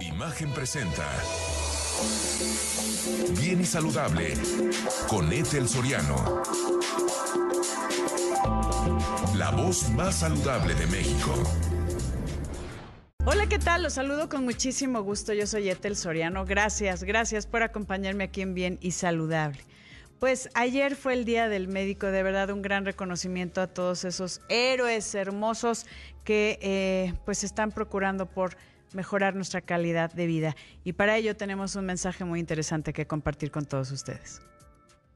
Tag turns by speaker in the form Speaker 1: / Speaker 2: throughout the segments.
Speaker 1: Imagen presenta. Bien y saludable con Ethel Soriano. La voz más saludable de México.
Speaker 2: Hola, ¿qué tal? Los saludo con muchísimo gusto. Yo soy Ethel Soriano. Gracias, gracias por acompañarme aquí en Bien y Saludable. Pues ayer fue el Día del Médico, de verdad un gran reconocimiento a todos esos héroes hermosos que eh, pues están procurando por mejorar nuestra calidad de vida. Y para ello tenemos un mensaje muy interesante que compartir con todos ustedes.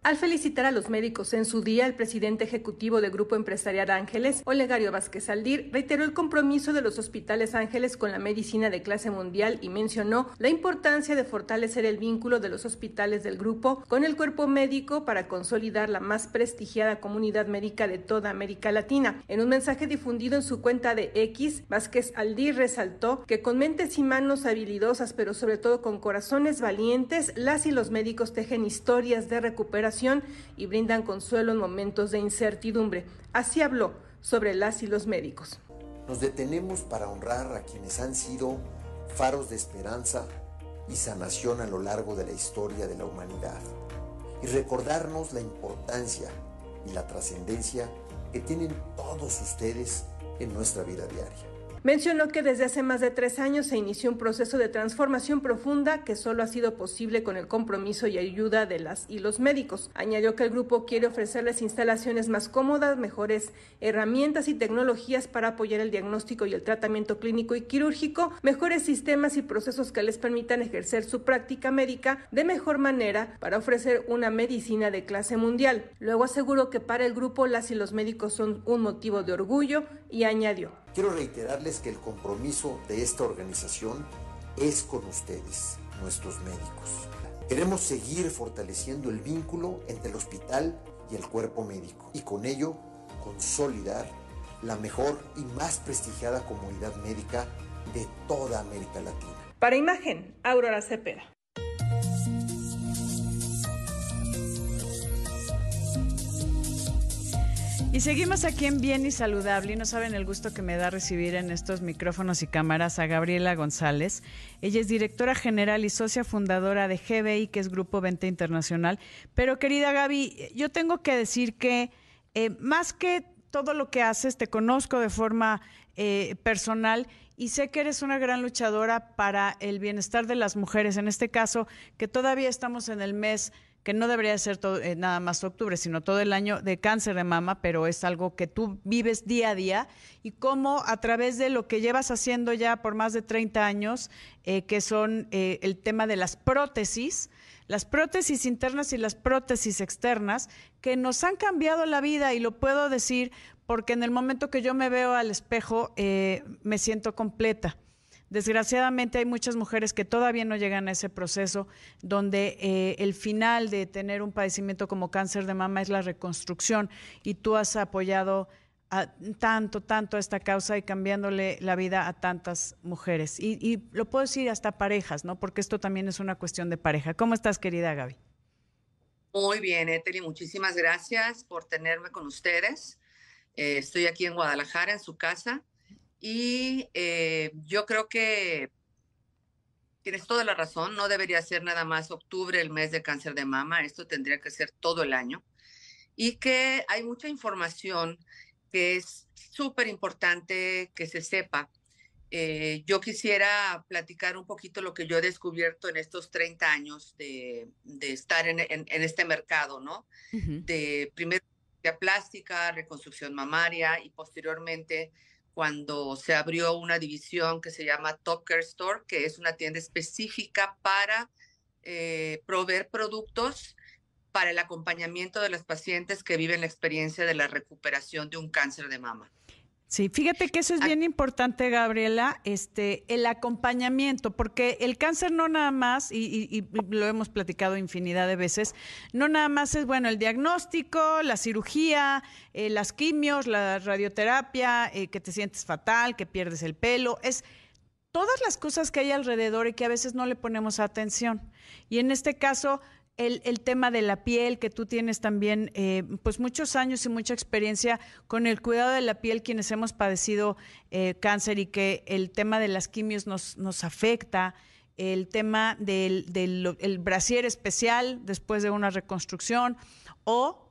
Speaker 3: Al felicitar a los médicos en su día, el presidente ejecutivo del Grupo Empresarial Ángeles, Olegario Vázquez Aldir, reiteró el compromiso de los hospitales Ángeles con la medicina de clase mundial y mencionó la importancia de fortalecer el vínculo de los hospitales del grupo con el cuerpo médico para consolidar la más prestigiada comunidad médica de toda América Latina. En un mensaje difundido en su cuenta de X, Vázquez Aldir resaltó que con mentes y manos habilidosas, pero sobre todo con corazones valientes, las y los médicos tejen historias de recuperación y brindan consuelo en momentos de incertidumbre. Así habló sobre las y los médicos.
Speaker 4: Nos detenemos para honrar a quienes han sido faros de esperanza y sanación a lo largo de la historia de la humanidad y recordarnos la importancia y la trascendencia que tienen todos ustedes en nuestra vida diaria.
Speaker 3: Mencionó que desde hace más de tres años se inició un proceso de transformación profunda que solo ha sido posible con el compromiso y ayuda de las y los médicos. Añadió que el grupo quiere ofrecerles instalaciones más cómodas, mejores herramientas y tecnologías para apoyar el diagnóstico y el tratamiento clínico y quirúrgico, mejores sistemas y procesos que les permitan ejercer su práctica médica de mejor manera para ofrecer una medicina de clase mundial. Luego aseguró que para el grupo las y los médicos son un motivo de orgullo y añadió
Speaker 4: Quiero reiterarles que el compromiso de esta organización es con ustedes, nuestros médicos. Queremos seguir fortaleciendo el vínculo entre el hospital y el cuerpo médico y con ello consolidar la mejor y más prestigiada comunidad médica de toda América Latina.
Speaker 3: Para imagen, Aurora Cepeda.
Speaker 2: Y seguimos aquí en Bien y Saludable y no saben el gusto que me da recibir en estos micrófonos y cámaras a Gabriela González. Ella es directora general y socia fundadora de GBI, que es Grupo Venta Internacional. Pero querida Gaby, yo tengo que decir que eh, más que todo lo que haces, te conozco de forma eh, personal y sé que eres una gran luchadora para el bienestar de las mujeres, en este caso, que todavía estamos en el mes que no debería ser todo, eh, nada más octubre, sino todo el año de cáncer de mama, pero es algo que tú vives día a día. Y cómo a través de lo que llevas haciendo ya por más de 30 años, eh, que son eh, el tema de las prótesis, las prótesis internas y las prótesis externas, que nos han cambiado la vida. Y lo puedo decir porque en el momento que yo me veo al espejo me siento completa Desgraciadamente hay muchas mujeres que todavía no llegan a ese proceso donde eh, el final de tener un padecimiento como cáncer de mama es la reconstrucción y tú has apoyado tanto, tanto a esta causa y cambiándole la vida a tantas mujeres. Y, lo puedo decir hasta parejas, ¿no? Porque esto también es una cuestión de pareja. ¿Cómo estás, querida Gaby?
Speaker 5: Muy bien, Ethel, muchísimas gracias por tenerme con ustedes. Eh, estoy aquí en Guadalajara, en su casa, y eh, yo creo que tienes toda la razón, no debería ser nada más octubre el mes de cáncer de mama, esto tendría que ser todo el año. Y que hay mucha información que es súper importante que se sepa. Eh, yo quisiera platicar un poquito lo que yo he descubierto en estos 30 años de, estar en, este mercado, ¿no? De primero plástica, reconstrucción mamaria y posteriormente cuando se abrió una división que se llama Top Store, que es una tienda específica para eh, proveer productos para el acompañamiento de los pacientes que viven la experiencia de la recuperación de un cáncer de mama.
Speaker 2: Sí, fíjate que eso es bien importante, Gabriela, este, el acompañamiento, porque el cáncer no nada más, y, lo hemos platicado infinidad de veces, no nada más es, bueno, el diagnóstico, la cirugía, eh, las quimios, la radioterapia, eh, que te sientes fatal, que pierdes el pelo, es todas las cosas que hay alrededor y que a veces no le ponemos atención. Y en este caso, el, tema de la piel, que tú tienes también eh, pues muchos años y mucha experiencia con el cuidado de la piel, quienes hemos padecido eh, cáncer y que el tema de las quimios nos, nos afecta, el tema del, del el brasier especial después de una reconstrucción o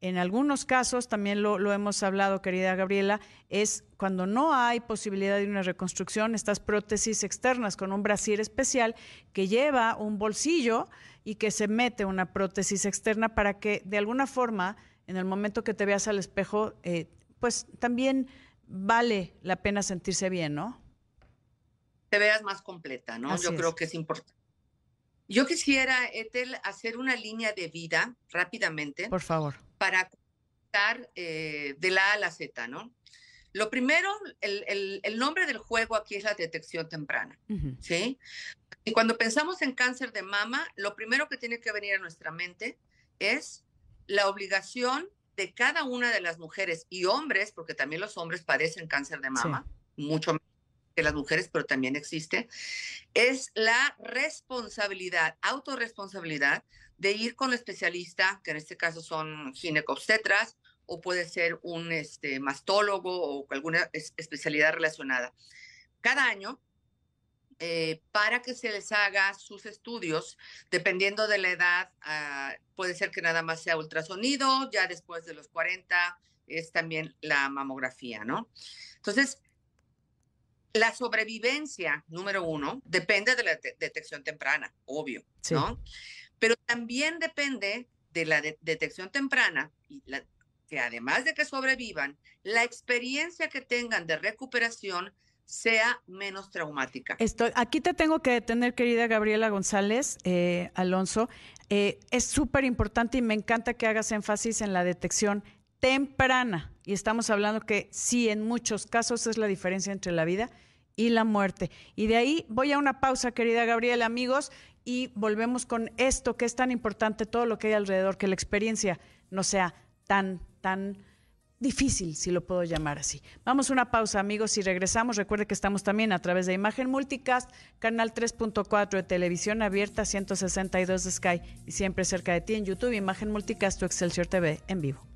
Speaker 2: en algunos casos, también lo, lo, hemos hablado, querida Gabriela, es cuando no hay posibilidad de una reconstrucción, estas prótesis externas con un brasier especial que lleva un bolsillo y que se mete una prótesis externa para que de alguna forma, en el momento que te veas al espejo, eh, pues también vale la pena sentirse bien, ¿no?
Speaker 5: Te veas más completa, ¿no? Yo creo que es importante. Yo quisiera, Ethel, hacer una línea de vida rápidamente.
Speaker 2: Por favor.
Speaker 5: Para contar eh, de la A a la Z, ¿no? Lo primero, el, el, nombre del juego aquí es la detección temprana, ¿sí? Y cuando pensamos en cáncer de mama, lo primero que tiene que venir a nuestra mente es la obligación de cada una de las mujeres y hombres, porque también los hombres padecen cáncer de mama, mucho más que las mujeres, pero también existe, es la responsabilidad, autorresponsabilidad de ir con el especialista, que en este caso son ginecobstetras, o puede ser un este, mastólogo o alguna especialidad relacionada. Cada año eh, para que se les haga sus estudios, dependiendo de la edad, ah, puede ser que nada más sea ultrasonido, ya después de los 40 es también la mamografía, ¿no? Entonces, la sobrevivencia, número uno, depende de la detección temprana, obvio, ¿no? Pero también depende de la detección temprana y que además de que sobrevivan, la experiencia que tengan de recuperación sea menos traumática.
Speaker 2: Estoy, aquí te tengo que detener, querida Gabriela González eh, Alonso. Eh, es súper importante y me encanta que hagas énfasis en la detección temprana. Y estamos hablando que sí, en muchos casos es la diferencia entre la vida y la muerte. Y de ahí voy a una pausa, querida Gabriela, amigos, y volvemos con esto que es tan importante, todo lo que hay alrededor, que la experiencia no sea tan, tan difícil, si lo puedo llamar así. Vamos a una pausa, amigos, y regresamos. Recuerde que estamos también a través de Imagen Multicast, canal 3.4 de televisión abierta, 162 de Sky y siempre cerca de ti en YouTube, Imagen Multicast tu Excelsior TV en vivo.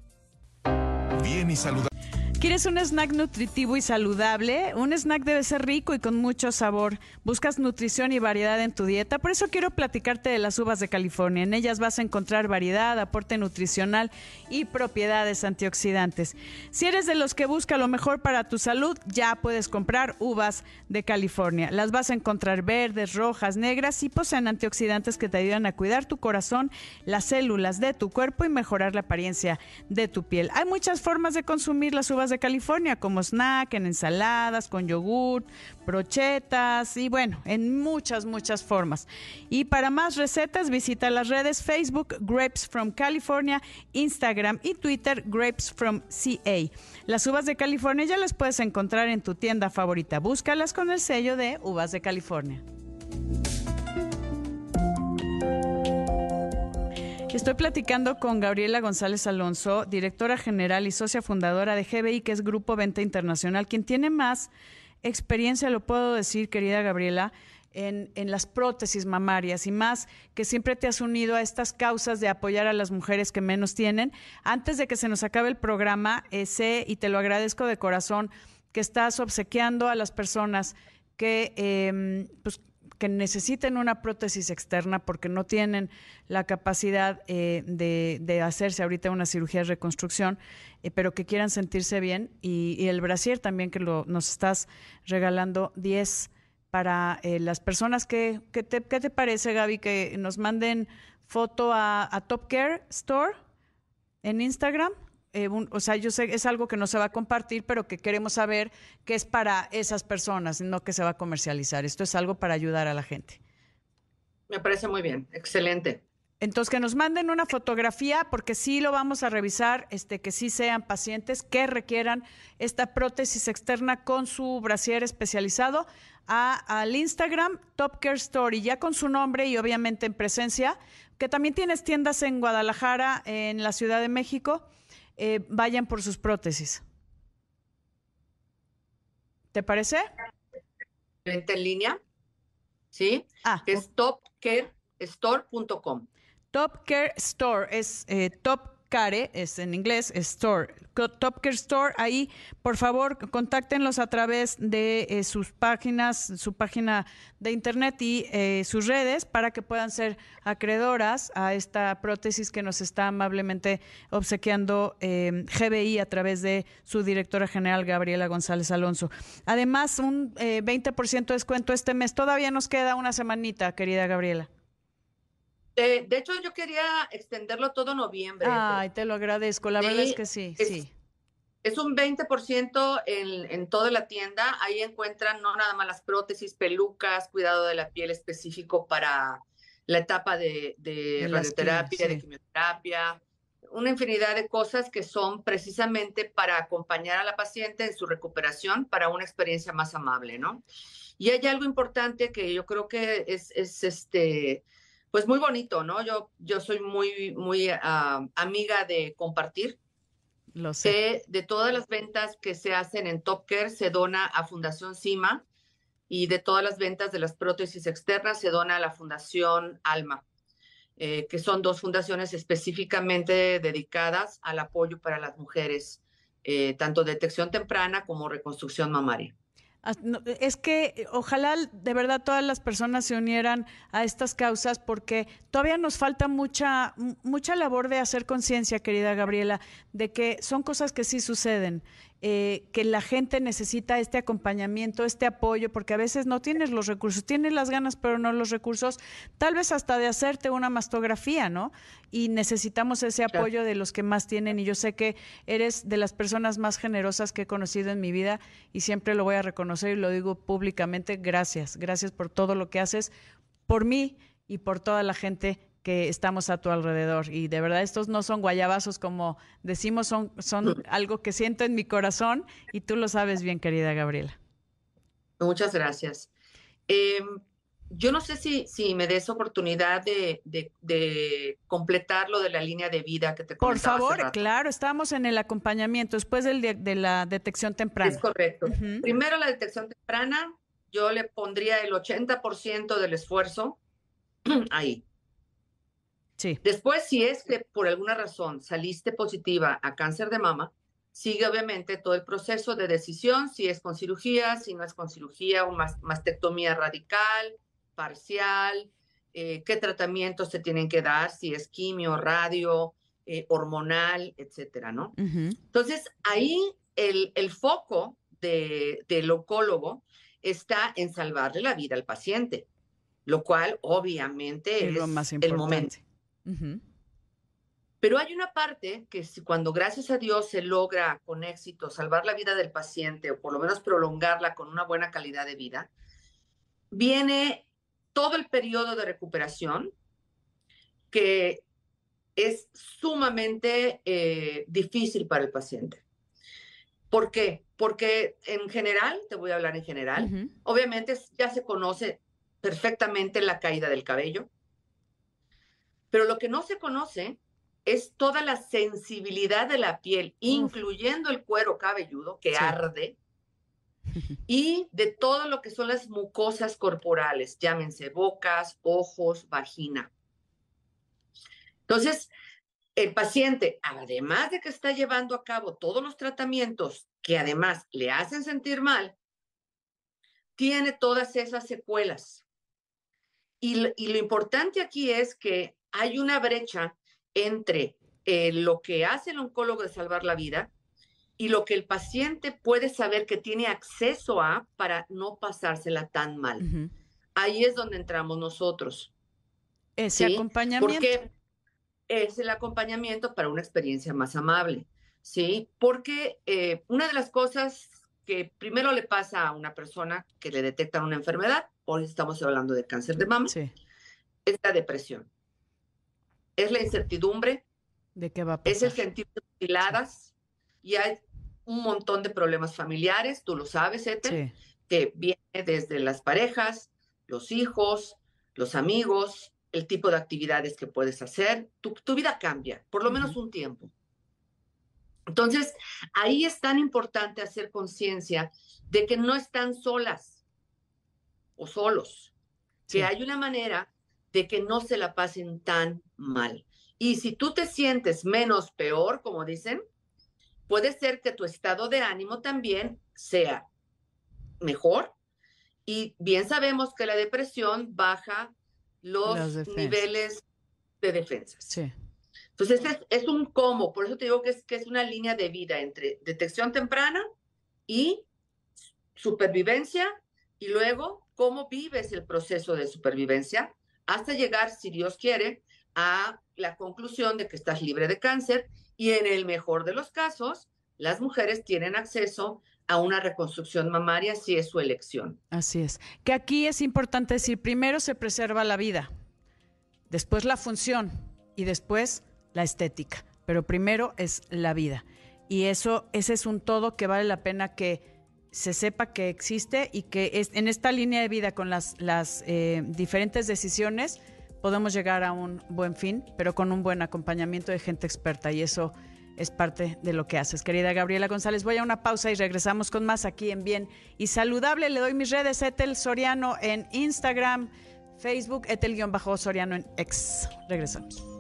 Speaker 1: Bien y saludable.
Speaker 2: ¿Quieres un snack nutritivo y saludable? Un snack debe ser rico y con mucho sabor. Buscas nutrición y variedad en tu dieta. Por eso quiero platicarte de las uvas de California. En ellas vas a encontrar variedad, aporte nutricional y propiedades antioxidantes. Si eres de los que busca lo mejor para tu salud, ya puedes comprar uvas de California. Las vas a encontrar verdes, rojas, negras y poseen antioxidantes que te ayudan a cuidar tu corazón, las células de tu cuerpo y mejorar la apariencia de tu piel. Hay muchas formas de consumir las uvas de California, como snack, en ensaladas, con yogur, brochetas y bueno, en muchas, muchas formas. Y para más recetas, visita las redes Facebook Grapes from California, Instagram y Twitter Grapes from CA. Las uvas de California ya las puedes encontrar en tu tienda favorita. Búscalas con el sello de Uvas de California. Estoy platicando con Gabriela González Alonso, directora general y socia fundadora de GBI, que es Grupo Venta Internacional, quien tiene más experiencia, lo puedo decir, querida Gabriela, en, las prótesis mamarias y más que siempre te has unido a estas causas de apoyar a las mujeres que menos tienen. Antes de que se nos acabe el programa, eh, sé y te lo agradezco de corazón que estás obsequiando a las personas que em, pues, que necesiten una prótesis externa porque no tienen la capacidad eh, de, hacerse ahorita una cirugía de reconstrucción, eh, pero que quieran sentirse bien. Y, el brasier también que lo, nos estás regalando 10 para eh, las personas que, que te, ¿qué te parece, Gaby, que nos manden foto a, a Top Care Store en Instagram? Eh, o sea, yo sé es algo que no se va a compartir, pero que queremos saber que es para esas personas, no que se va a comercializar. Esto es algo para ayudar a la gente.
Speaker 5: Me parece muy bien, excelente.
Speaker 2: Entonces, que nos manden una fotografía, porque sí lo vamos a revisar, este, que sí sean pacientes que requieran esta prótesis externa con su brasier especializado a, al Instagram Top Care Story, ya con su nombre y obviamente en presencia, que también tienes tiendas en Guadalajara, en la Ciudad de México. Eh, vayan por sus prótesis. ¿Te parece?
Speaker 5: Venta en línea, ¿sí? Ah, es topcarestore.com.
Speaker 2: Top Care Store es eh, Top Care, es en inglés, Store, Top Care Store. Ahí, por favor, contáctenlos a través de eh, sus páginas, su página de internet y eh, sus redes para que puedan ser acreedoras a esta prótesis que nos está amablemente obsequiando eh, GBI a través de su directora general, Gabriela González Alonso. Además, un 20% de descuento este mes. Todavía nos queda una semanita, querida Gabriela.
Speaker 5: De, hecho, yo quería extenderlo todo noviembre.
Speaker 2: Ay, te lo agradezco. La verdad es que sí,
Speaker 5: es,
Speaker 2: sí.
Speaker 5: Es un 20% en, en toda la tienda. Ahí encuentran no nada más las prótesis, pelucas, cuidado de la piel específico para la etapa de, de, radioterapia, de quimioterapia, una infinidad de cosas que son precisamente para acompañar a la paciente en su recuperación para una experiencia más amable, ¿no? Y hay algo importante que yo creo que es, es este pues muy bonito, ¿no? Yo, yo soy muy, muy ah, amiga de compartir.
Speaker 2: Lo sé.
Speaker 5: De, todas las ventas que se hacen en Top Care se dona a Fundación CIMA y de todas las ventas de las prótesis externas se dona a la Fundación Alma, eh, que son dos fundaciones específicamente dedicadas al apoyo para las mujeres, eh, tanto detección temprana como reconstrucción mamaria.
Speaker 2: Es que eh, ojalá de verdad todas las personas se unieran a estas causas porque todavía nos falta mucha, mucha labor de hacer conciencia, querida Gabriela, de que son cosas que sí suceden eh, que la gente necesita este acompañamiento, este apoyo, porque a veces no tienes los recursos, tienes las ganas, pero no los recursos, tal vez hasta de hacerte una mastografía, ¿no? Y necesitamos ese apoyo de los que más tienen. Y yo sé que eres de las personas más generosas que he conocido en mi vida y siempre lo voy a reconocer y lo digo públicamente. Gracias, gracias por todo lo que haces por mí y por toda la gente que estamos a tu alrededor. Y de verdad, estos no son guayabazos como decimos, son, son algo que siento en mi corazón y tú lo sabes bien, querida Gabriela.
Speaker 5: Muchas gracias. Em, yo no sé si, si me des oportunidad de, de, completar lo de la línea de vida que te
Speaker 2: Por favor, claro, estamos en el acompañamiento después del de, la detección temprana.
Speaker 5: Es correcto. Primero la detección temprana, yo le pondría el 80% del esfuerzo ahí. Después, si es que por alguna razón saliste positiva a cáncer de mama, sigue obviamente todo el proceso de decisión, si es con cirugía, si no es con cirugía, o mastectomía radical, parcial, eh, qué tratamientos se tienen que dar, si es quimio, radio, eh, hormonal, etcétera, ¿no? Entonces, ahí el, el foco de, del oncólogo está en salvarle la vida al paciente, lo cual obviamente es, el momento. Pero hay una parte que si cuando gracias a Dios se logra con éxito salvar la vida del paciente o por lo menos prolongarla con una buena calidad de vida, viene todo el periodo de recuperación que es sumamente eh, difícil para el paciente. ¿Por qué? Porque en general, te voy a hablar en general, obviamente ya se conoce perfectamente la caída del cabello, pero lo que no se conoce es toda la sensibilidad de la piel, incluyendo el cuero cabelludo que arde, y de todo lo que son las mucosas corporales, llámense bocas, ojos, vagina. Entonces, el paciente, además de que está llevando a cabo todos los tratamientos que además le hacen sentir mal, tiene todas esas secuelas. Y, y lo importante aquí es que hay una brecha entre eh, lo que hace el oncólogo de salvar la vida y lo que el paciente puede saber que tiene acceso a para no pasársela tan mal. Ahí es donde entramos nosotros.
Speaker 2: Ese acompañamiento.
Speaker 5: Porque es el acompañamiento para una experiencia más amable, ¿sí? Porque eh, una de las cosas que primero le pasa a una persona que le detectan una enfermedad, hoy estamos hablando de cáncer de mama, es la depresión es la incertidumbre,
Speaker 2: ¿De qué va a
Speaker 5: es el sentir piladas y hay un montón de problemas familiares, tú lo sabes, Ethel, que viene desde las parejas, los hijos, los amigos, el tipo de actividades que puedes hacer, tu, vida cambia, por lo menos un tiempo. Entonces, ahí es tan importante hacer conciencia de que no están solas o solos, que hay una manera de que no se la pasen tan mal. Y si tú te sientes menos peor, como dicen, puede ser que tu estado de ánimo también sea mejor. Y bien sabemos que la depresión baja los niveles de defensas. Sí. Entonces es, un cómo, por eso te digo que es, que es una línea de vida entre detección temprana y supervivencia y luego cómo vives el proceso de supervivencia hasta llegar, si Dios quiere, a la conclusión de que estás libre de cáncer y en el mejor de los casos, las mujeres tienen acceso a una reconstrucción mamaria si es su elección.
Speaker 2: Así es. Que aquí es importante decir, primero se preserva la vida, después la función y después la estética, pero primero es la vida. Y eso, ese es un todo que vale la pena que se sepa que existe y que es, en esta línea de vida con las, las eh, diferentes decisiones podemos llegar a un buen fin, pero con un buen acompañamiento de gente experta y eso es parte de lo que haces. Querida Gabriela González, voy a una pausa y regresamos con más aquí en Bien y Saludable. Le doy mis redes, Etel Soriano en Instagram, Facebook, Etel-Soriano en X. Regresamos.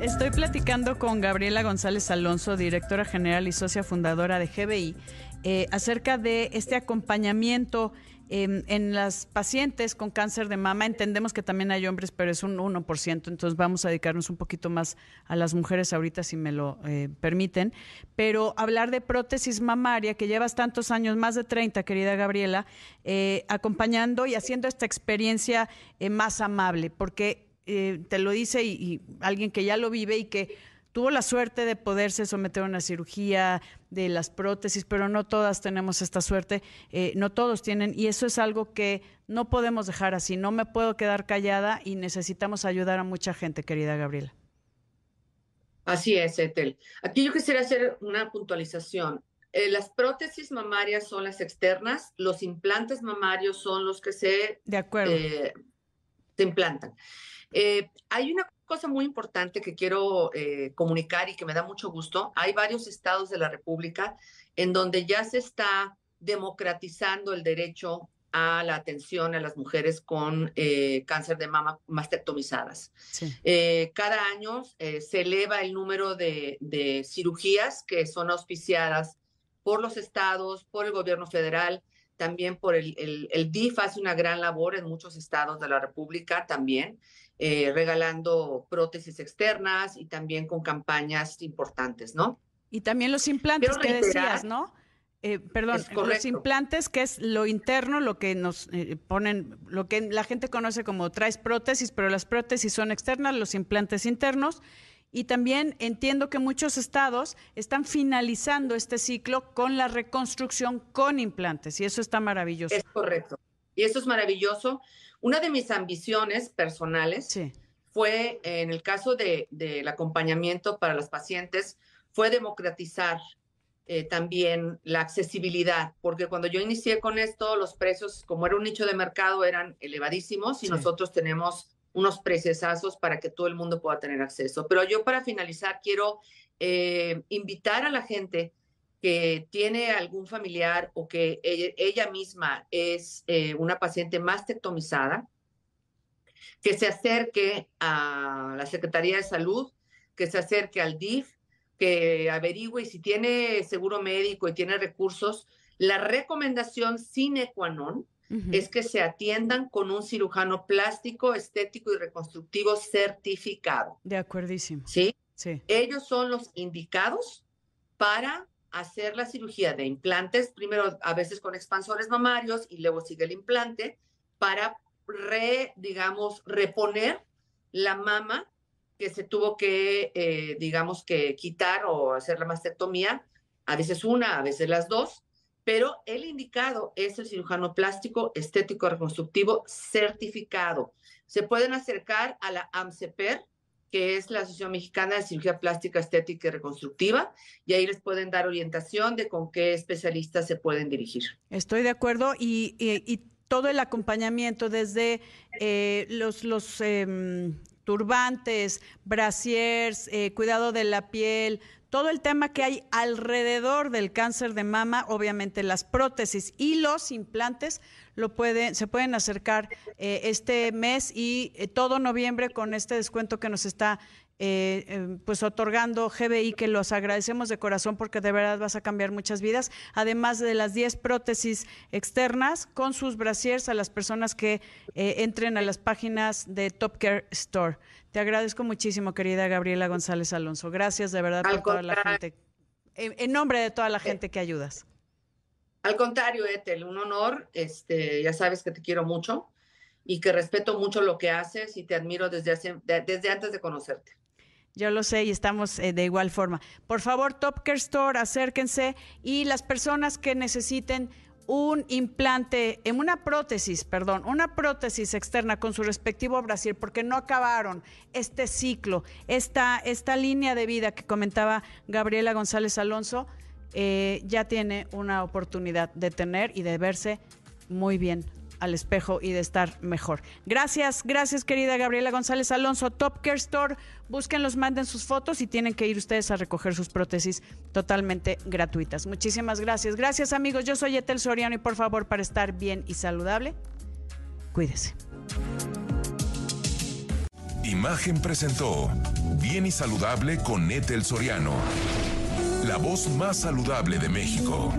Speaker 2: Estoy platicando con Gabriela González Alonso, directora general y socia fundadora de GBI, eh, acerca de este acompañamiento en las pacientes con cáncer de mama. Entendemos que también hay hombres, pero es un 1%, entonces vamos a dedicarnos un poquito más a las mujeres ahorita, si me lo eh, permiten. Pero hablar de prótesis mamaria, que llevas tantos años, más de 30, querida Gabriela, eh, acompañando y haciendo esta experiencia más amable, porque eh, te lo dice y, alguien que ya lo vive y que tuvo la suerte de poderse someter a una cirugía de las prótesis, pero no todas tenemos esta suerte, eh, no todos tienen, y eso es algo que no podemos dejar así, no me puedo quedar callada y necesitamos ayudar a mucha gente, querida Gabriela.
Speaker 5: Así es, Etel. Aquí yo quisiera hacer una puntualización. Eh, las prótesis mamarias son las externas, los implantes mamarios son los que se,
Speaker 2: de acuerdo.
Speaker 5: se implantan. Eh, hay una cosa muy importante que quiero eh, comunicar y que me da mucho gusto. Hay varios estados de la República en donde ya se está democratizando el derecho a la atención a las mujeres con eh, cáncer de mama mastectomizadas. cada año se eleva el número de, cirugías que son auspiciadas por los estados, por el gobierno federal, también por el, el, el DIF hace una gran labor en muchos estados de la República también. Eh, regalando prótesis externas y también con campañas importantes, ¿no?
Speaker 2: Y también los implantes que decías, ¿no? Eh, perdón, los implantes, que es lo interno, lo que nos eh, ponen, lo que la gente conoce como traes prótesis, pero las prótesis son externas, los implantes internos. Y también entiendo que muchos estados están finalizando este ciclo con la reconstrucción con implantes, y eso está maravilloso.
Speaker 5: Es correcto. Y eso es maravilloso. Una de mis ambiciones personales fue, en el caso del acompañamiento para las pacientes, fue democratizar eh, también la accesibilidad, porque cuando yo inicié con esto, los precios, como era un nicho de mercado, eran elevadísimos y nosotros tenemos unos preciosazos para que todo el mundo pueda tener acceso. Pero yo para finalizar quiero eh, invitar a la gente que tiene algún familiar o que ella, misma es eh, una paciente mastectomizada, que se acerque a la Secretaría de Salud, que se acerque al DIF, que averigüe si tiene seguro médico y tiene recursos. La recomendación sine qua non es que se atiendan con un cirujano plástico, estético y reconstructivo certificado.
Speaker 2: De acuerdísimo.
Speaker 5: ¿Sí? Sí. Ellos son los indicados para hacer la cirugía de implantes, primero a veces con expansores mamarios y luego sigue el implante, para re, digamos, reponer la mama que se tuvo que, eh, digamos, que quitar o hacer la mastectomía, a veces una, a veces las dos, pero el indicado es el cirujano plástico estético reconstructivo certificado. Se pueden acercar a la AMCEPER, que es la Asociación Mexicana de Cirugía Plástica Estética y Reconstructiva, y ahí les pueden dar orientación de con qué especialistas se pueden dirigir.
Speaker 2: Estoy de acuerdo y, todo el acompañamiento desde eh, los, los em, turbantes, brasiers, eh, cuidado de la piel, todo el tema que hay alrededor del cáncer de mama, obviamente las prótesis y los implantes lo pueden, se pueden acercar eh, este mes y eh, todo noviembre con este descuento que nos está eh, em, pues otorgando GBI, que los agradecemos de corazón porque de verdad vas a cambiar muchas vidas, además de las 10 prótesis externas con sus brasiers a las personas que entren a las páginas de Top Care Store. Te agradezco muchísimo, querida Gabriela González Alonso. Gracias de verdad por toda la gente, en nombre de toda la gente que ayudas.
Speaker 5: Al contrario, Ethel, un honor. Este, ya sabes que te quiero mucho y que respeto mucho lo que haces y te admiro desde, desde antes de conocerte.
Speaker 2: Yo lo sé y estamos eh, de igual forma. Por favor, Top Care Store, acérquense y las personas que necesiten un implante, en una prótesis, perdón, una prótesis externa con su respectivo brasier, porque no acabaron este ciclo, esta, esta línea de vida que comentaba Gabriela González Alonso, eh, ya tiene una oportunidad de tener y de verse muy bien al espejo y de estar mejor. Gracias, gracias querida Gabriela González Alonso, Top Care Store. Búsquenlos, manden sus fotos y tienen que ir ustedes a recoger sus prótesis totalmente gratuitas. Muchísimas gracias. Gracias amigos, yo soy Etel Soriano y por favor para estar bien y saludable, cuídese.
Speaker 1: Imagen presentó Bien y Saludable con Etel Soriano la voz más saludable de México.